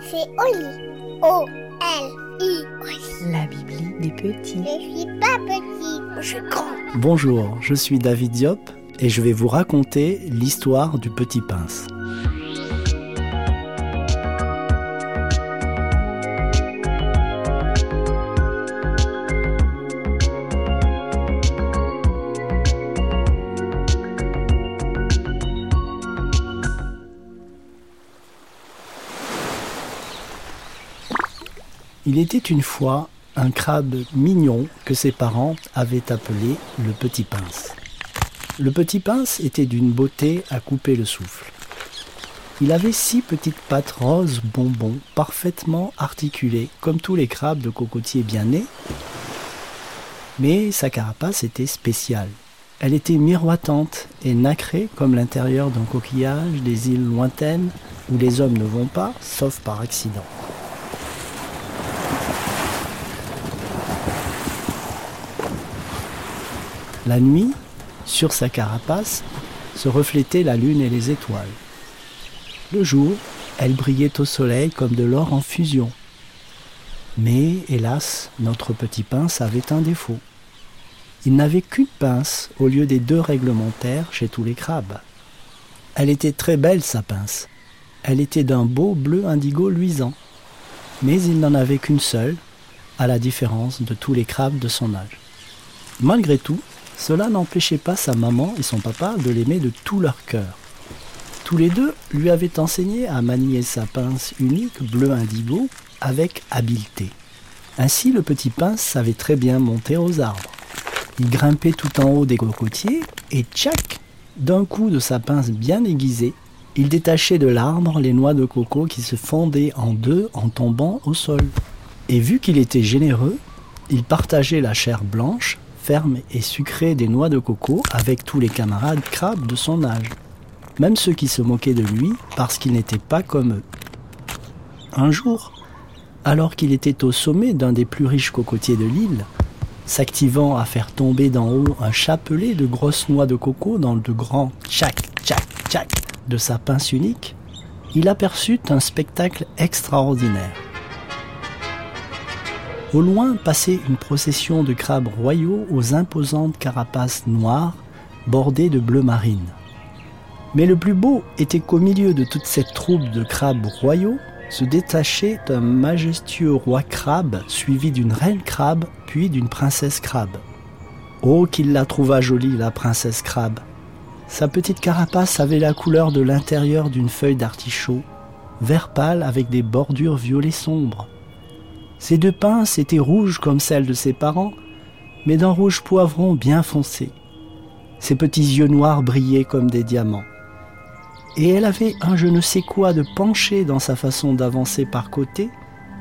C'est Oli. O-L-I. La Bibli des petits. Je suis pas petit, je suis grand. Bonjour, je suis David Diop et je vais vous raconter l'histoire du petit pince. Il était une fois un crabe mignon que ses parents avaient appelé le petit pince. Le petit pince était d'une beauté à couper le souffle. Il avait six petites pattes roses bonbons parfaitement articulées comme tous les crabes de cocotier bien nés, mais sa carapace était spéciale. Elle était miroitante et nacrée comme l'intérieur d'un coquillage des îles lointaines où les hommes ne vont pas, sauf par accident. La nuit, sur sa carapace, se reflétaient la lune et les étoiles. Le jour, elle brillait au soleil comme de l'or en fusion. Mais, hélas, notre petit pince avait un défaut. Il n'avait qu'une pince au lieu des deux réglementaires chez tous les crabes. Elle était très belle, sa pince. Elle était d'un beau bleu indigo luisant. Mais il n'en avait qu'une seule, à la différence de tous les crabes de son âge. Malgré tout, cela n'empêchait pas sa maman et son papa de l'aimer de tout leur cœur. Tous les deux lui avaient enseigné à manier sa pince unique bleu indigo avec habileté. Ainsi le petit pince savait très bien monter aux arbres. Il grimpait tout en haut des cocotiers et tchac D'un coup de sa pince bien aiguisée, il détachait de l'arbre les noix de coco qui se fondaient en deux en tombant au sol. Et vu qu'il était généreux, il partageait la chair blanche ferme et sucrée des noix de coco avec tous les camarades crabes de son âge, même ceux qui se moquaient de lui parce qu'il n'était pas comme eux. Un jour, alors qu'il était au sommet d'un des plus riches cocotiers de l'île, s'activant à faire tomber d'en haut un chapelet de grosses noix de coco dans le grand tchac tchac tchac de sa pince unique, il aperçut un spectacle extraordinaire. Au loin passait une procession de crabes royaux aux imposantes carapaces noires bordées de bleu marine. Mais le plus beau était qu'au milieu de toute cette troupe de crabes royaux se détachait un majestueux roi crabe suivi d'une reine crabe puis d'une princesse crabe. Oh qu'il la trouva jolie la princesse crabe. Sa petite carapace avait la couleur de l'intérieur d'une feuille d'artichaut, vert pâle avec des bordures violet sombre. Ses deux pinces étaient rouges comme celles de ses parents, mais d'un rouge poivron bien foncé. Ses petits yeux noirs brillaient comme des diamants. Et elle avait un je ne sais quoi de penché dans sa façon d'avancer par côté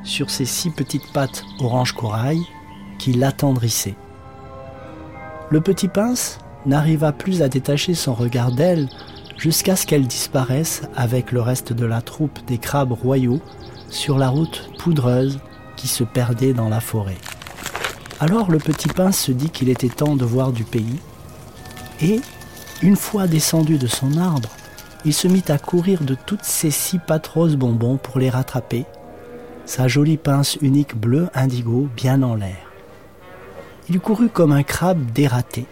sur ses six petites pattes orange corail qui l'attendrissaient. Le petit pince n'arriva plus à détacher son regard d'elle jusqu'à ce qu'elle disparaisse avec le reste de la troupe des crabes royaux sur la route poudreuse qui se perdait dans la forêt. Alors le petit pince se dit qu'il était temps de voir du pays, et, une fois descendu de son arbre, il se mit à courir de toutes ses six pattes roses bonbons pour les rattraper, sa jolie pince unique bleue indigo bien en l'air. Il courut comme un crabe dératé.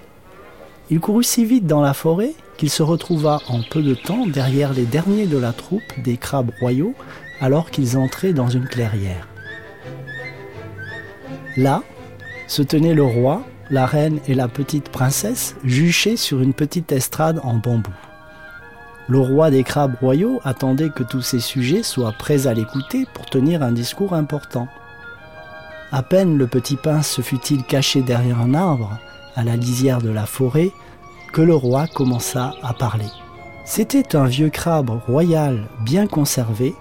Il courut si vite dans la forêt qu'il se retrouva en peu de temps derrière les derniers de la troupe des crabes royaux alors qu'ils entraient dans une clairière. Là, se tenaient le roi, la reine et la petite princesse juchés sur une petite estrade en bambou. Le roi des crabes royaux attendait que tous ses sujets soient prêts à l'écouter pour tenir un discours important. À peine le petit pince se fut-il caché derrière un arbre, à la lisière de la forêt, que le roi commença à parler. C'était un vieux crabe royal bien conservé,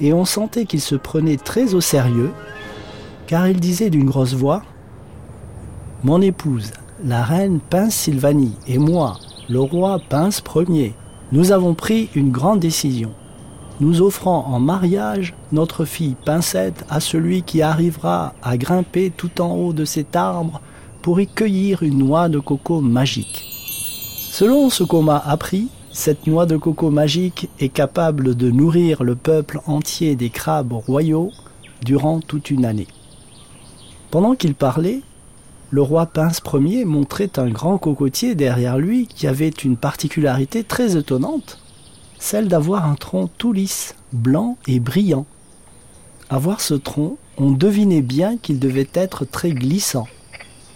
et on sentait qu'il se prenait très au sérieux car il disait d'une grosse voix Mon épouse, la reine Pince Sylvanie, et moi, le roi Pince Ier, nous avons pris une grande décision. Nous offrons en mariage notre fille Pincette à celui qui arrivera à grimper tout en haut de cet arbre pour y cueillir une noix de coco magique. Selon ce qu'on m'a appris, cette noix de coco magique est capable de nourrir le peuple entier des crabes royaux durant toute une année. Pendant qu'il parlait, le roi Pince Ier montrait un grand cocotier derrière lui qui avait une particularité très étonnante, celle d'avoir un tronc tout lisse, blanc et brillant. À voir ce tronc, on devinait bien qu'il devait être très glissant,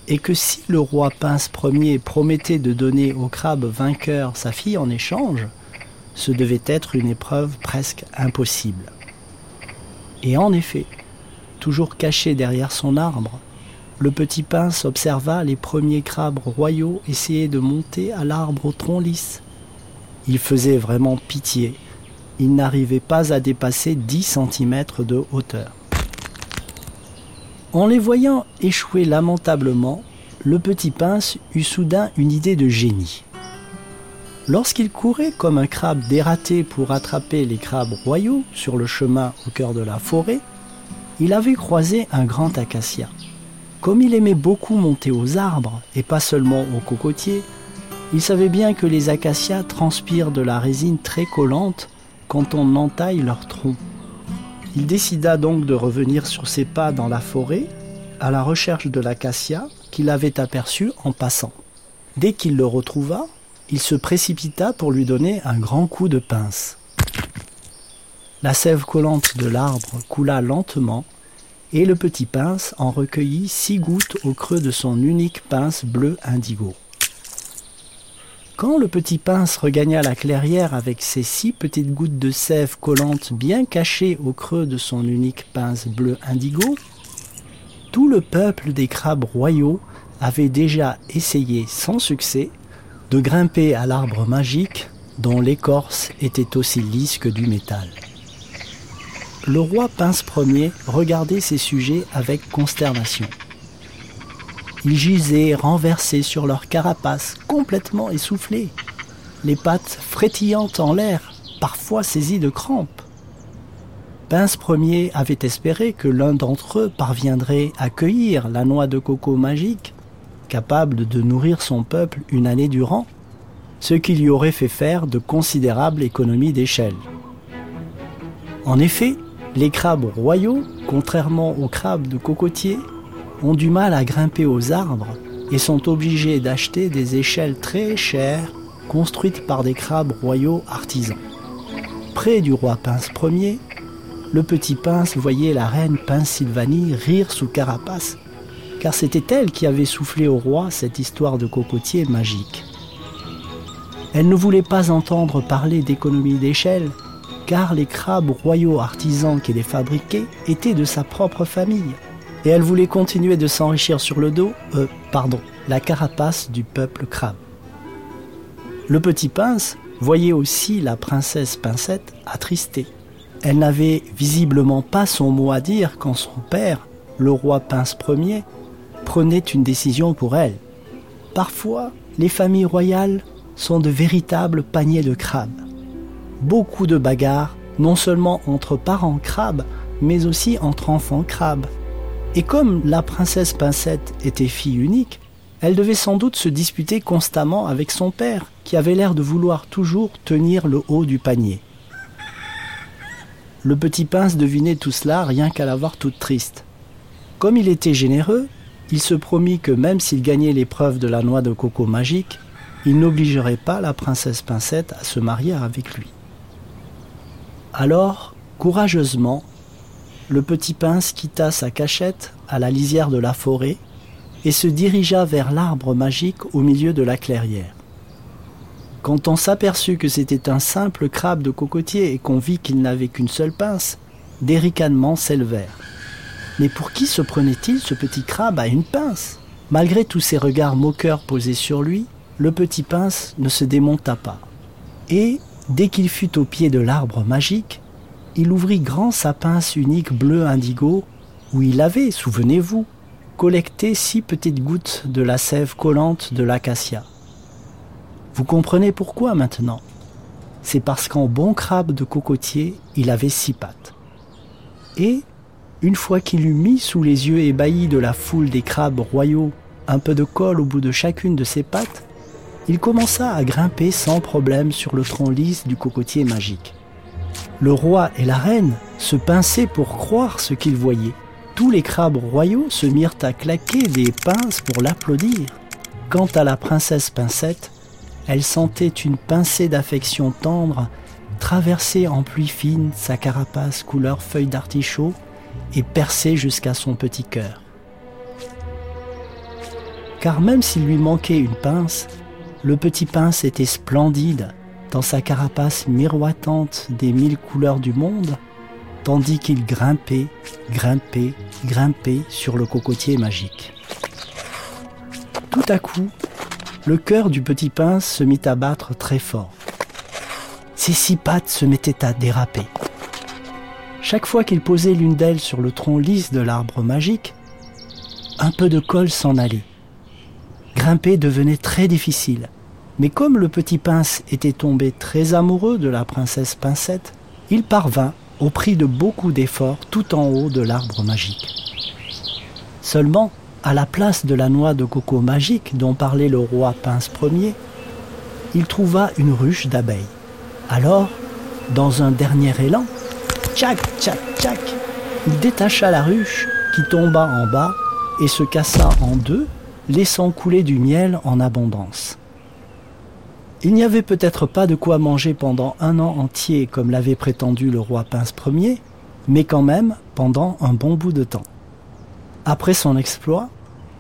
et que si le roi Pince Ier promettait de donner au crabe vainqueur sa fille en échange, ce devait être une épreuve presque impossible. Et en effet, toujours caché derrière son arbre, le petit pince observa les premiers crabes royaux essayer de monter à l'arbre au tronc lisse. Il faisait vraiment pitié. Il n'arrivait pas à dépasser 10 cm de hauteur. En les voyant échouer lamentablement, le petit pince eut soudain une idée de génie. Lorsqu'il courait comme un crabe dératé pour attraper les crabes royaux sur le chemin au cœur de la forêt, il avait croisé un grand acacia. Comme il aimait beaucoup monter aux arbres et pas seulement aux cocotiers, il savait bien que les acacias transpirent de la résine très collante quand on entaille leur tronc. Il décida donc de revenir sur ses pas dans la forêt à la recherche de l'acacia qu'il avait aperçu en passant. Dès qu'il le retrouva, il se précipita pour lui donner un grand coup de pince. La sève collante de l'arbre coula lentement et le petit pince en recueillit six gouttes au creux de son unique pince bleu indigo. Quand le petit pince regagna la clairière avec ses six petites gouttes de sève collante bien cachées au creux de son unique pince bleu indigo, tout le peuple des crabes royaux avait déjà essayé sans succès de grimper à l'arbre magique dont l'écorce était aussi lisse que du métal le roi Pince Ier regardait ses sujets avec consternation. Ils gisaient renversés sur leur carapace, complètement essoufflés, les pattes frétillantes en l'air, parfois saisies de crampes. Pince Ier avait espéré que l'un d'entre eux parviendrait à cueillir la noix de coco magique, capable de nourrir son peuple une année durant, ce qui lui aurait fait faire de considérables économies d'échelle. En effet, les crabes royaux, contrairement aux crabes de cocotier, ont du mal à grimper aux arbres et sont obligés d'acheter des échelles très chères construites par des crabes royaux artisans. Près du roi Pince Ier, le petit Pince voyait la reine Pince Sylvanie rire sous carapace, car c'était elle qui avait soufflé au roi cette histoire de cocotier magique. Elle ne voulait pas entendre parler d'économie d'échelle, car les crabes royaux artisans qui les fabriquaient étaient de sa propre famille. Et elle voulait continuer de s'enrichir sur le dos, euh, pardon, la carapace du peuple crabe. Le petit pince voyait aussi la princesse Pincette attristée. Elle n'avait visiblement pas son mot à dire quand son père, le roi Pince Ier, prenait une décision pour elle. Parfois, les familles royales sont de véritables paniers de crabes beaucoup de bagarres, non seulement entre parents crabes, mais aussi entre enfants crabes. Et comme la princesse Pincette était fille unique, elle devait sans doute se disputer constamment avec son père, qui avait l'air de vouloir toujours tenir le haut du panier. Le petit pince devinait tout cela rien qu'à la voir toute triste. Comme il était généreux, il se promit que même s'il gagnait l'épreuve de la noix de coco magique, il n'obligerait pas la princesse Pincette à se marier avec lui. Alors, courageusement, le petit pince quitta sa cachette à la lisière de la forêt et se dirigea vers l'arbre magique au milieu de la clairière. Quand on s'aperçut que c'était un simple crabe de cocotier et qu'on vit qu'il n'avait qu'une seule pince, des ricanements s'élevèrent. Mais pour qui se prenait-il ce petit crabe à une pince? Malgré tous ces regards moqueurs posés sur lui, le petit pince ne se démonta pas. Et, Dès qu'il fut au pied de l'arbre magique, il ouvrit grand sa pince unique bleu indigo, où il avait, souvenez-vous, collecté six petites gouttes de la sève collante de l'acacia. Vous comprenez pourquoi maintenant? C'est parce qu'en bon crabe de cocotier, il avait six pattes. Et, une fois qu'il eut mis sous les yeux ébahis de la foule des crabes royaux un peu de colle au bout de chacune de ses pattes, il commença à grimper sans problème sur le tronc lisse du cocotier magique. Le roi et la reine se pinçaient pour croire ce qu'ils voyaient. Tous les crabes royaux se mirent à claquer des pinces pour l'applaudir. Quant à la princesse Pincette, elle sentait une pincée d'affection tendre traverser en pluie fine sa carapace couleur feuille d'artichaut et percer jusqu'à son petit cœur. Car même s'il lui manquait une pince, le petit pince était splendide dans sa carapace miroitante des mille couleurs du monde, tandis qu'il grimpait, grimpait, grimpait sur le cocotier magique. Tout à coup, le cœur du petit pince se mit à battre très fort. Ses six pattes se mettaient à déraper. Chaque fois qu'il posait l'une d'elles sur le tronc lisse de l'arbre magique, un peu de colle s'en allait. Grimper devenait très difficile. Mais comme le petit pince était tombé très amoureux de la princesse Pincette, il parvint, au prix de beaucoup d'efforts, tout en haut de l'arbre magique. Seulement, à la place de la noix de coco magique dont parlait le roi Pince Ier, il trouva une ruche d'abeilles. Alors, dans un dernier élan, tchac, tchac, tchac, il détacha la ruche qui tomba en bas et se cassa en deux, laissant couler du miel en abondance. Il n'y avait peut-être pas de quoi manger pendant un an entier comme l'avait prétendu le roi Pince Ier, mais quand même pendant un bon bout de temps. Après son exploit,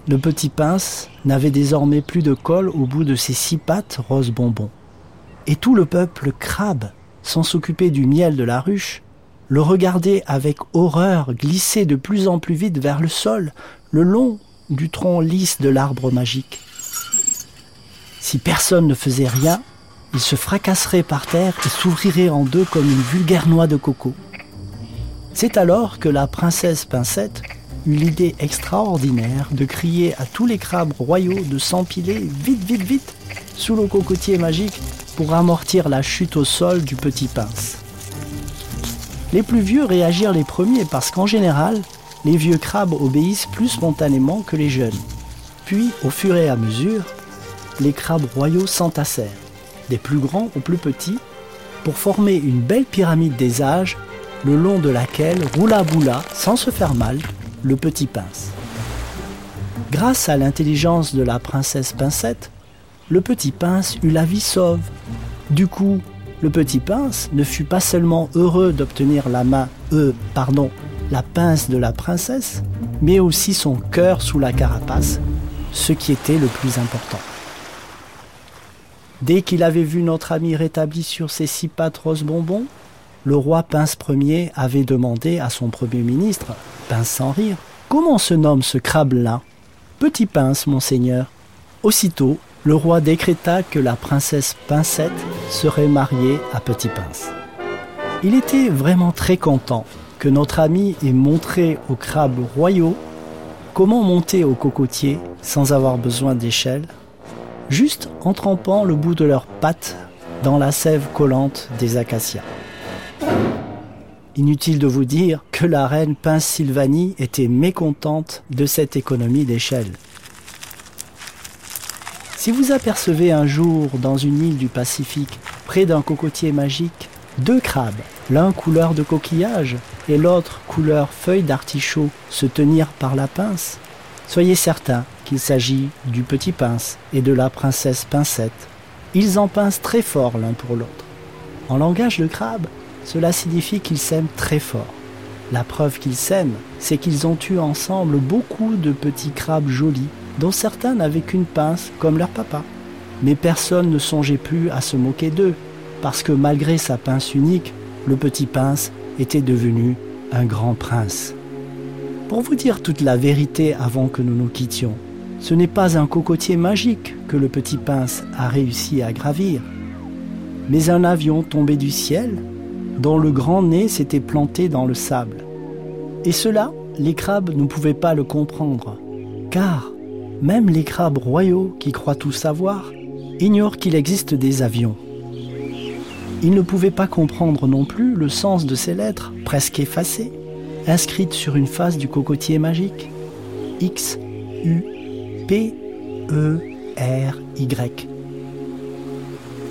le petit pince n'avait désormais plus de colle au bout de ses six pattes rose bonbon. Et tout le peuple crabe, sans s'occuper du miel de la ruche, le regardait avec horreur glisser de plus en plus vite vers le sol, le long du tronc lisse de l'arbre magique. Si personne ne faisait rien, il se fracasserait par terre et s'ouvrirait en deux comme une vulgaire noix de coco. C'est alors que la princesse Pincette eut l'idée extraordinaire de crier à tous les crabes royaux de s'empiler vite, vite, vite sous le cocotier magique pour amortir la chute au sol du petit pince. Les plus vieux réagirent les premiers parce qu'en général, les vieux crabes obéissent plus spontanément que les jeunes. Puis, au fur et à mesure, les crabes royaux s'entassèrent, des plus grands aux plus petits, pour former une belle pyramide des âges, le long de laquelle roula boula, sans se faire mal, le petit pince. Grâce à l'intelligence de la princesse Pincette, le petit pince eut la vie sauve. Du coup, le petit pince ne fut pas seulement heureux d'obtenir la main, euh, pardon, la pince de la princesse, mais aussi son cœur sous la carapace, ce qui était le plus important. Dès qu'il avait vu notre ami rétabli sur ses six pattes rose bonbon, le roi Pince Ier avait demandé à son premier ministre, Pince sans rire, Comment se nomme ce crabe-là Petit Pince, monseigneur. Aussitôt, le roi décréta que la princesse Pincette serait mariée à Petit Pince. Il était vraiment très content que notre ami ait montré aux crabes royaux comment monter au cocotier sans avoir besoin d'échelle, juste en trempant le bout de leurs pattes dans la sève collante des acacias. Inutile de vous dire que la reine Pince Sylvanie était mécontente de cette économie d'échelle. Si vous apercevez un jour dans une île du Pacifique, près d'un cocotier magique, deux crabes, l'un couleur de coquillage et l'autre couleur feuille d'artichaut, se tenir par la pince, soyez certain qu'il s'agit du petit pince et de la princesse pincette. Ils en pincent très fort l'un pour l'autre. En langage de crabe, cela signifie qu'ils s'aiment très fort. La preuve qu'ils s'aiment, c'est qu'ils ont eu ensemble beaucoup de petits crabes jolis, dont certains n'avaient qu'une pince comme leur papa. Mais personne ne songeait plus à se moquer d'eux, parce que malgré sa pince unique, le petit pince était devenu un grand prince. Pour vous dire toute la vérité avant que nous nous quittions, ce n'est pas un cocotier magique que le petit pince a réussi à gravir, mais un avion tombé du ciel dont le grand nez s'était planté dans le sable. Et cela, les crabes ne pouvaient pas le comprendre, car même les crabes royaux qui croient tout savoir ignorent qu'il existe des avions. Ils ne pouvaient pas comprendre non plus le sens de ces lettres, presque effacées, inscrites sur une face du cocotier magique. X, U, P, E, R, Y.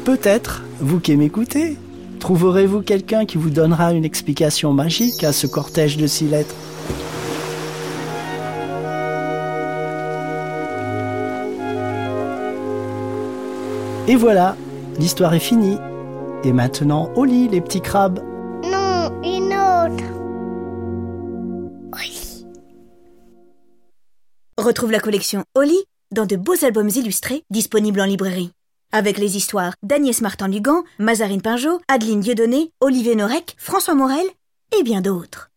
Peut-être, vous qui m'écoutez, trouverez-vous quelqu'un qui vous donnera une explication magique à ce cortège de six lettres? Et voilà, l'histoire est finie. Et maintenant, au lit, les petits crabes. Retrouve la collection Oli dans de beaux albums illustrés disponibles en librairie. Avec les histoires d'Agnès Martin-Lugan, Mazarine Pinjot, Adeline Dieudonné, Olivier Norek, François Morel et bien d'autres.